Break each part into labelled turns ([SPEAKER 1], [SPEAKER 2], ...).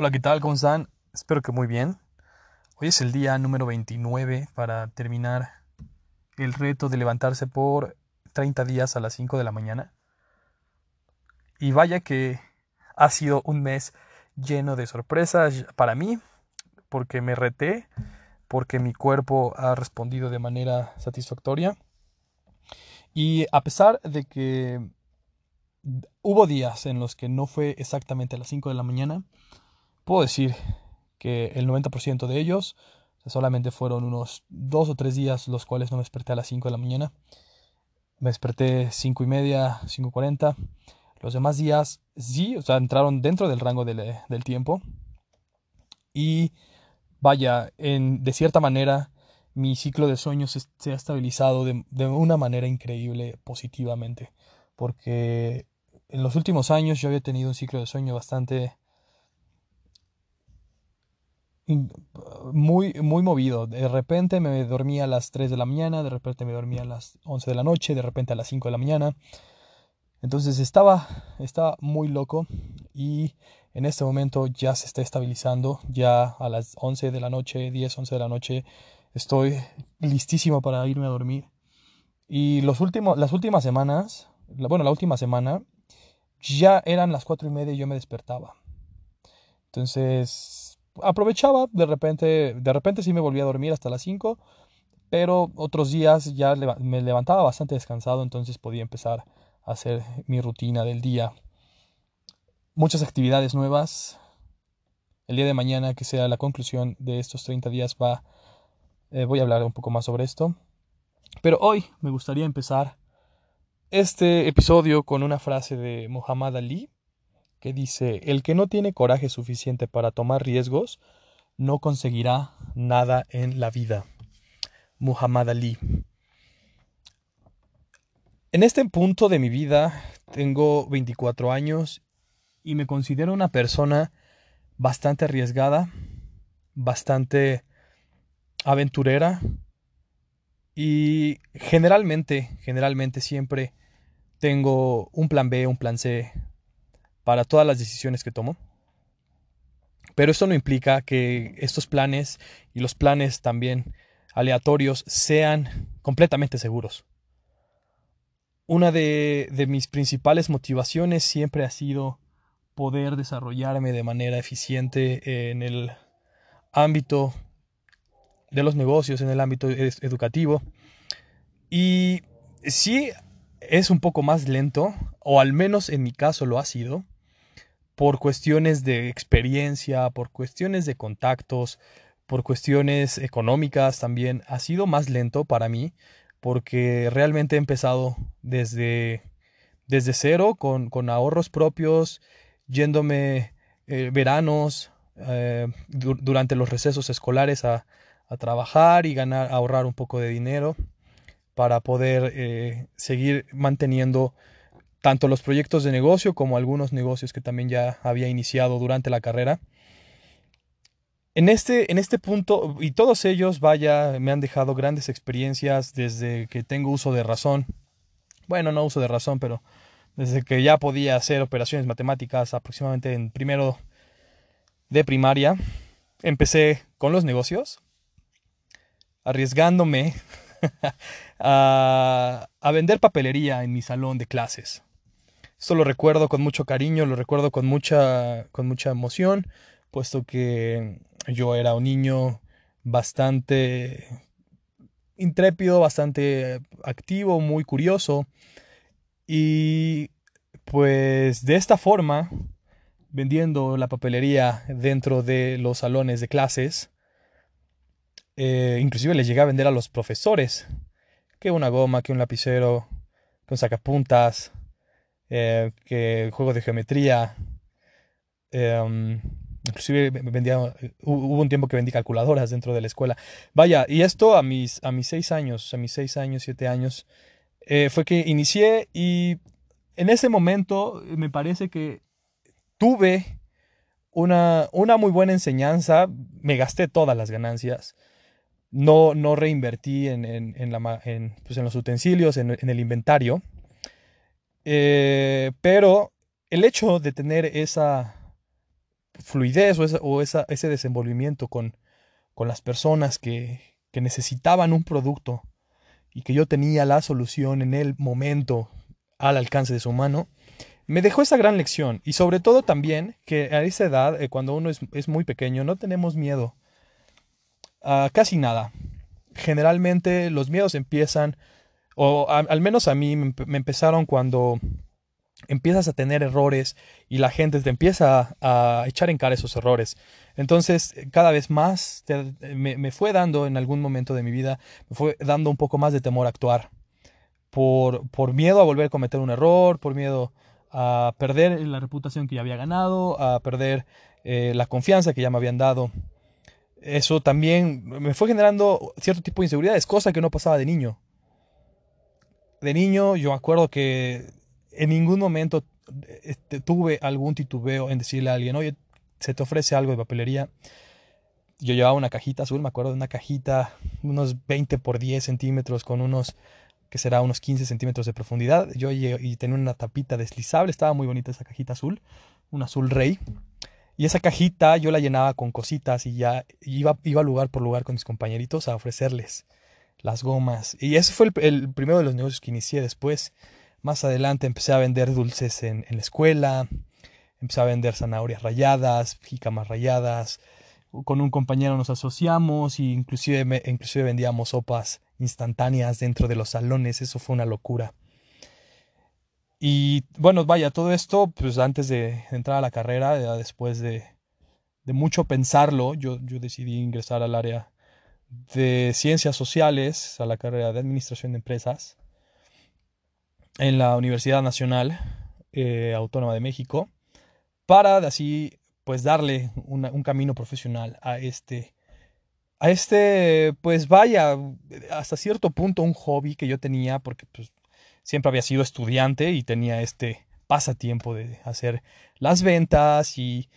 [SPEAKER 1] Hola, ¿qué tal? ¿Cómo? Espero que muy bien. Hoy es el día número 29 para terminar el reto de levantarse por 30 días a las 5 de la mañana. Y vaya que ha sido un mes lleno de sorpresas para mí, porque me reté, porque mi cuerpo ha respondido de manera satisfactoria. Y a pesar de que hubo días en los que no fue exactamente a las 5 de la mañana, puedo decir que el 90% de ellos solamente fueron unos dos o tres días los cuales no me desperté a las 5 de la mañana. Me desperté 5 y media, 5.40. Los demás días sí, o sea, entraron dentro del rango del, tiempo. Y vaya, en, de cierta manera, mi ciclo de sueños se, ha estabilizado de, de, una manera increíble positivamente. Porque en los últimos años yo había tenido un ciclo de sueño bastante muy, muy movido. De repente me dormía a las 3 de la mañana, de repente me dormía a las 11 de la noche, de repente a las 5 de la mañana. Entonces estaba, estaba muy loco y en este momento ya se está estabilizando. Ya a las 11 de la noche, 10, 11 de la noche, estoy listísimo para irme a dormir. Y los últimos, las últimas semanas, bueno, la última semana, ya eran las 4 y media y yo me despertaba. Entonces aprovechaba, de repente, de repente sí me volvía a dormir hasta las 5, pero otros días ya me levantaba bastante descansado, entonces podía empezar a hacer mi rutina del día. Muchas actividades nuevas. El día de mañana, que sea la conclusión de estos 30 días, va, eh, voy a hablar un poco más sobre esto. Pero hoy me gustaría empezar este episodio con una frase de Muhammad Ali, que dice, el que no tiene coraje suficiente para tomar riesgos, no conseguirá nada en la vida. Muhammad Ali. En este punto de mi vida tengo 24 años y me considero una persona bastante arriesgada, bastante aventurera y generalmente, generalmente siempre tengo un plan B, un plan C, para todas las decisiones que tomo. Pero esto no implica que estos planes y los planes también aleatorios sean completamente seguros. Una de, mis principales motivaciones siempre ha sido poder desarrollarme de manera eficiente en el ámbito de los negocios, en el ámbito educativo. Y sí es un poco más lento, o al menos en mi caso lo ha sido, por cuestiones de experiencia, por cuestiones de contactos, por cuestiones económicas también, ha sido más lento para mí porque realmente he empezado desde, desde cero, con, con ahorros propios, yéndome eh, veranos eh, durante los recesos escolares a, a, trabajar y ganar, ahorrar un poco de dinero para poder eh, seguir manteniendo tanto los proyectos de negocio como algunos negocios que también ya había iniciado durante la carrera. En este, en este punto, y todos ellos, vaya, me han dejado grandes experiencias desde que tengo uso de razón. Bueno, no uso de razón, pero desde que ya podía hacer operaciones matemáticas aproximadamente en primero de primaria, empecé con los negocios, arriesgándome a, a vender papelería en mi salón de clases. Esto lo recuerdo con mucho cariño, lo recuerdo con mucha, con mucha emoción, puesto que yo era un niño bastante intrépido, bastante activo, muy curioso. Y pues de esta forma, vendiendo la papelería dentro de los salones de clases, eh, inclusive les llegué a vender a los profesores que una goma, que un lapicero, que un sacapuntas, eh, que juegos de geometría. Em, inclusive vendía, hubo un tiempo que vendí calculadoras dentro de la escuela. Vaya, y esto a mis, a mis seis años, a mis seis años, siete años, eh, fue que inicié y en ese momento me parece que tuve una, una muy buena enseñanza, me gasté todas las ganancias. No, no reinvertí en, en, en, pues los utensilios, en, el inventario. Eh, pero el hecho de tener esa, fluidez o, ese desenvolvimiento con, con las personas que, que necesitaban un producto y que yo tenía la solución en el momento al alcance de su mano, me dejó esa gran lección. Y sobre todo también que a esa edad, eh, cuando uno es, muy pequeño, no tenemos miedo a casi nada. Generalmente los miedos empiezan, o al menos a mí me empezaron cuando empiezas a tener errores y la gente te empieza a, echar en cara esos errores. Entonces, cada vez más me, fue dando en algún momento de mi vida, me fue dando un poco más de temor a actuar. Por, por miedo a volver a cometer un error, por miedo a perder la reputación que ya había ganado, a perder eh, la confianza que ya me habían dado. Eso también me fue generando cierto tipo de inseguridades, cosa que no pasaba de niño. De niño yo me acuerdo que en ningún momento este, tuve algún titubeo en decirle a alguien, oye, se te ofrece algo de papelería. Yo llevaba una cajita azul, me acuerdo de una cajita, unos 20 por 10 centímetros, con unos, que será unos 15 centímetros de profundidad. Yo y tenía una tapita deslizable, estaba muy bonita esa cajita azul, un azul rey. Y esa cajita yo la llenaba con cositas y ya iba, iba lugar por lugar con mis compañeritos a ofrecerles las gomas. Y ese fue el, primero de los negocios que inicié después. Más adelante empecé a vender dulces en, la escuela, empecé a vender zanahorias rayadas, jícamas rayadas. Con un compañero nos asociamos e inclusive, inclusive vendíamos sopas instantáneas dentro de los salones. Eso fue una locura. Y bueno, vaya, todo esto, pues antes de entrar a la carrera, después de, mucho pensarlo, yo, yo decidí ingresar al área de ciencias sociales, a la carrera de administración de empresas en la Universidad Nacional eh, Autónoma de México para así pues darle un camino profesional a este a este pues vaya hasta cierto punto un hobby que yo tenía porque pues siempre había sido estudiante y tenía este pasatiempo de hacer las ventas y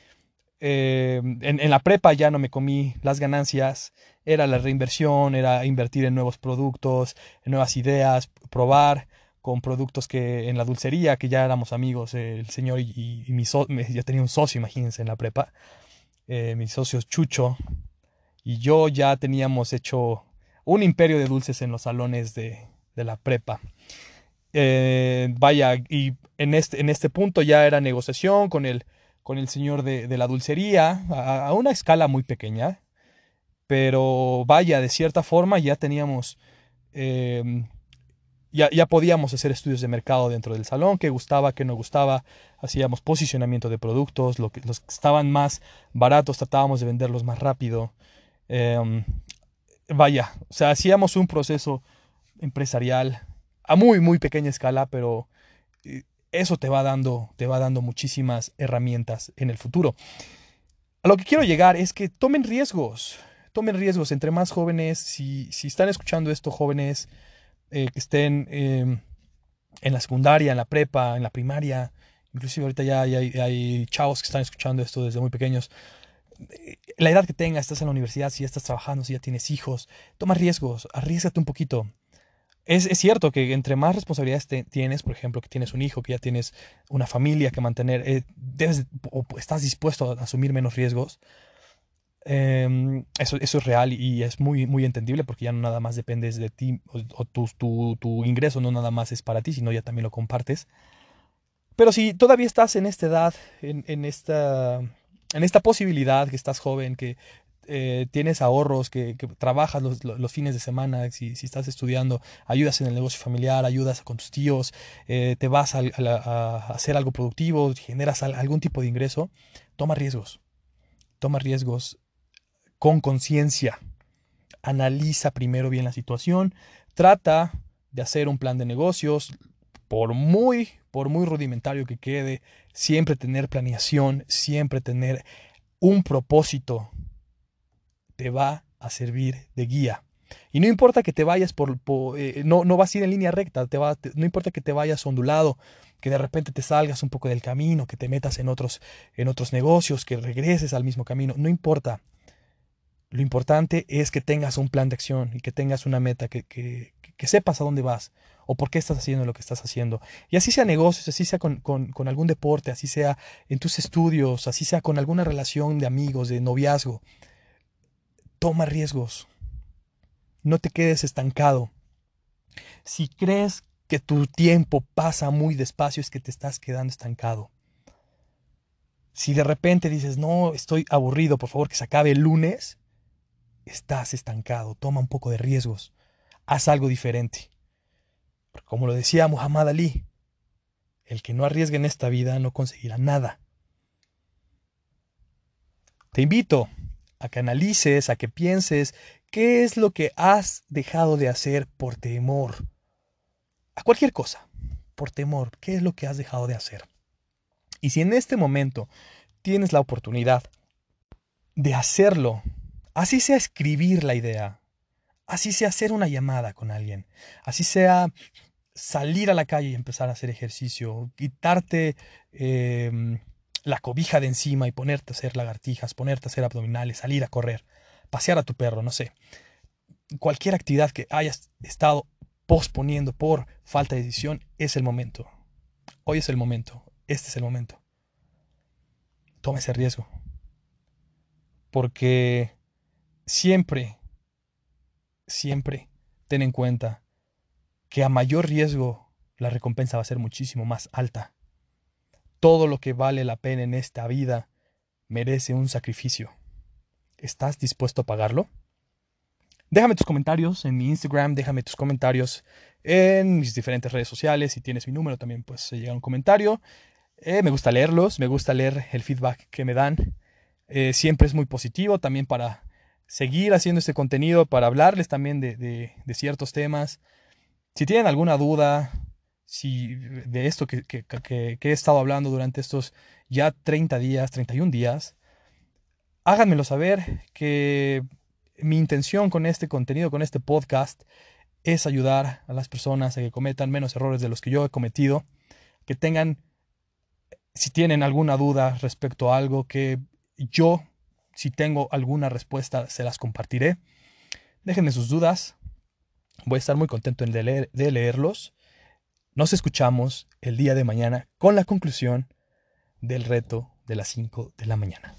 [SPEAKER 1] eh, en, en, la prepa ya no me comí las ganancias, era la reinversión, era invertir en nuevos productos, en nuevas ideas, probar con productos que en la dulcería, que ya éramos amigos, el señor y, mi socio, ya tenía un socio, imagínense, en la prepa, eh, mis socios Chucho y yo ya teníamos hecho un imperio de dulces en los salones de, la prepa. Eh, vaya, y en este, en este punto ya era negociación con el, con el señor de, la dulcería, a, una escala muy pequeña, pero vaya, de cierta forma ya teníamos eh, ya, podíamos hacer estudios de mercado dentro del salón, qué gustaba, qué no gustaba, hacíamos posicionamiento de productos, lo que, los que estaban más baratos tratábamos de venderlos más rápido. Em, vaya, o sea, hacíamos un proceso empresarial a muy, muy pequeña escala, pero eh, eso te va dando, te va dando muchísimas herramientas en el futuro. A lo que quiero llegar es que tomen riesgos, tomen riesgos entre más jóvenes, si, si están escuchando esto jóvenes, eh, que estén em, en la secundaria, en la prepa, en la primaria. Inclusive ahorita ya hay, chavos que están escuchando esto desde muy pequeños. La edad que tengas, estás en la universidad, si ya estás trabajando, si ya tienes hijos, toma riesgos, arriesgate un poquito. Es, cierto que entre más responsabilidades tienes, por ejemplo, que tienes un hijo, que ya tienes una familia que mantener, eh, debes, o estás dispuesto a asumir menos riesgos, Em, eso, eso, es real y es muy, muy entendible porque ya no nada más dependes de ti o, tu, tu, tu, ingreso no nada más es para ti, sino ya también lo compartes. Pero si todavía estás en esta edad, en, en esta, en esta posibilidad, que estás joven, que eh, tienes ahorros, que, que trabajas los, los, fines de semana, si, si, estás estudiando, ayudas en el negocio familiar, ayudas con tus tíos, eh, te vas a, a, hacer algo productivo, generas algún tipo de ingreso, toma riesgos. Toma riesgos con conciencia. Analiza primero bien la situación, trata de hacer un plan de negocios, por muy, por muy rudimentario que quede, siempre tener planeación, siempre tener un propósito, te va a servir de guía. Y no importa que te vayas por, eh, no, no vas a ir en línea recta, te va, no importa que te vayas ondulado, que de repente te salgas un poco del camino, que te metas en otros, en otros negocios, que regreses al mismo camino, no importa. Lo importante es que tengas un plan de acción y que tengas una meta, que, sepas a dónde vas. o por qué estás haciendo lo que estás haciendo. Y así sea negocios, así sea con, con, algún deporte, así sea en tus estudios, así sea con alguna relación de amigos, de noviazgo. Toma riesgos. No te quedes estancado. Si crees que tu tiempo pasa muy despacio, es que te estás quedando estancado. Si de repente dices, no, estoy aburrido, por favor que se acabe el lunes, estás estancado. Toma un poco de riesgos. Haz algo diferente. como lo decía Muhammad Ali, el que no arriesgue en esta vida no conseguirá nada. Te invito a que analices, a que pienses qué es lo que has dejado de hacer por temor. A cualquier cosa, por temor, qué es lo que has dejado de hacer. Y si en este momento tienes la oportunidad de hacerlo, así sea escribir la idea, así sea hacer una llamada con alguien, así sea salir a la calle y empezar a hacer ejercicio, quitarte em, la cobija de encima y ponerte a hacer lagartijas, ponerte a hacer abdominales, salir a correr, pasear a tu perro, no sé. Cualquier actividad que hayas estado posponiendo por falta de decisión es el momento. Hoy es el momento. Este es el momento. Toma ese riesgo. Porque siempre, siempre ten en cuenta que a mayor riesgo la recompensa va a ser muchísimo más alta. Todo lo que vale la pena en esta vida merece un sacrificio. ¿Estás dispuesto a pagarlo? Déjame tus comentarios en mi Instagram, déjame tus comentarios en mis diferentes redes sociales. Si tienes mi número también pues llega un comentario. Eh, me gusta leerlos, me gusta leer el feedback que me dan. Eh, siempre es muy positivo también para seguir haciendo este contenido, para hablarles también de, ciertos temas. Si tienen alguna duda si, de esto que, que, he estado hablando durante estos ya 30 días, 31 días, háganmelo saber que mi intención con este contenido, con este podcast, es ayudar a las personas a que cometan menos errores de los que yo he cometido, que tengan, si tienen alguna duda respecto a algo, que yo, si tengo alguna respuesta, se las compartiré. Déjenme sus dudas. Voy a estar muy contento de, leer, de leerlos. Nos escuchamos el día de mañana con la conclusión del reto de las 5 de la mañana.